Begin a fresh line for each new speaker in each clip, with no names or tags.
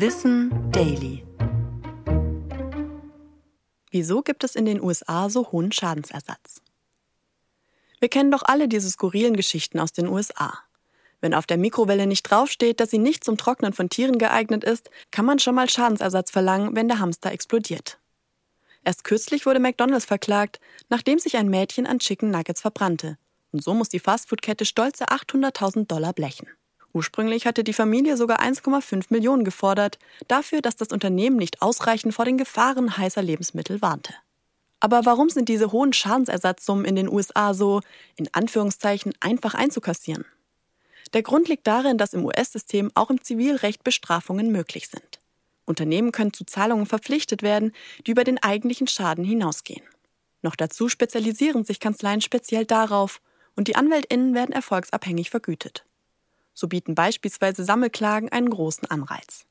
Wissen Daily. Wieso gibt es in den USA so hohen Schadensersatz? Wir kennen doch alle diese skurrilen Geschichten aus den USA. Wenn auf der Mikrowelle nicht draufsteht, dass sie nicht zum Trocknen von Tieren geeignet ist, kann man schon mal Schadensersatz verlangen, wenn der Hamster explodiert. Erst kürzlich wurde McDonald's verklagt, nachdem sich ein Mädchen an Chicken Nuggets verbrannte. Und so muss die Fastfood-Kette stolze 800.000 Dollar blechen. Ursprünglich hatte die Familie sogar 1,5 Millionen gefordert, dafür, dass das Unternehmen nicht ausreichend vor den Gefahren heißer Lebensmittel warnte. Aber warum sind diese hohen Schadensersatzsummen in den USA so, in Anführungszeichen, einfach einzukassieren? Der Grund liegt darin, dass im US-System auch im Zivilrecht Bestrafungen möglich sind. Unternehmen können zu Zahlungen verpflichtet werden, die über den eigentlichen Schaden hinausgehen. Noch dazu spezialisieren sich Kanzleien speziell darauf und die Anwältinnen werden erfolgsabhängig vergütet. So bieten beispielsweise Sammelklagen einen großen Anreiz.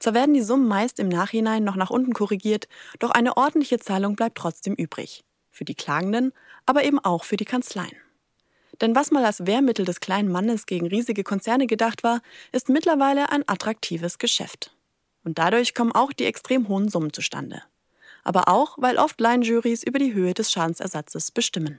Zwar werden die Summen meist im Nachhinein noch nach unten korrigiert, doch eine ordentliche Zahlung bleibt trotzdem übrig. Für die Klagenden, aber eben auch für die Kanzleien. Denn was mal als Wehrmittel des kleinen Mannes gegen riesige Konzerne gedacht war, ist mittlerweile ein attraktives Geschäft. Und dadurch kommen auch die extrem hohen Summen zustande. Aber auch, weil oft Laienjurys über die Höhe des Schadensersatzes bestimmen.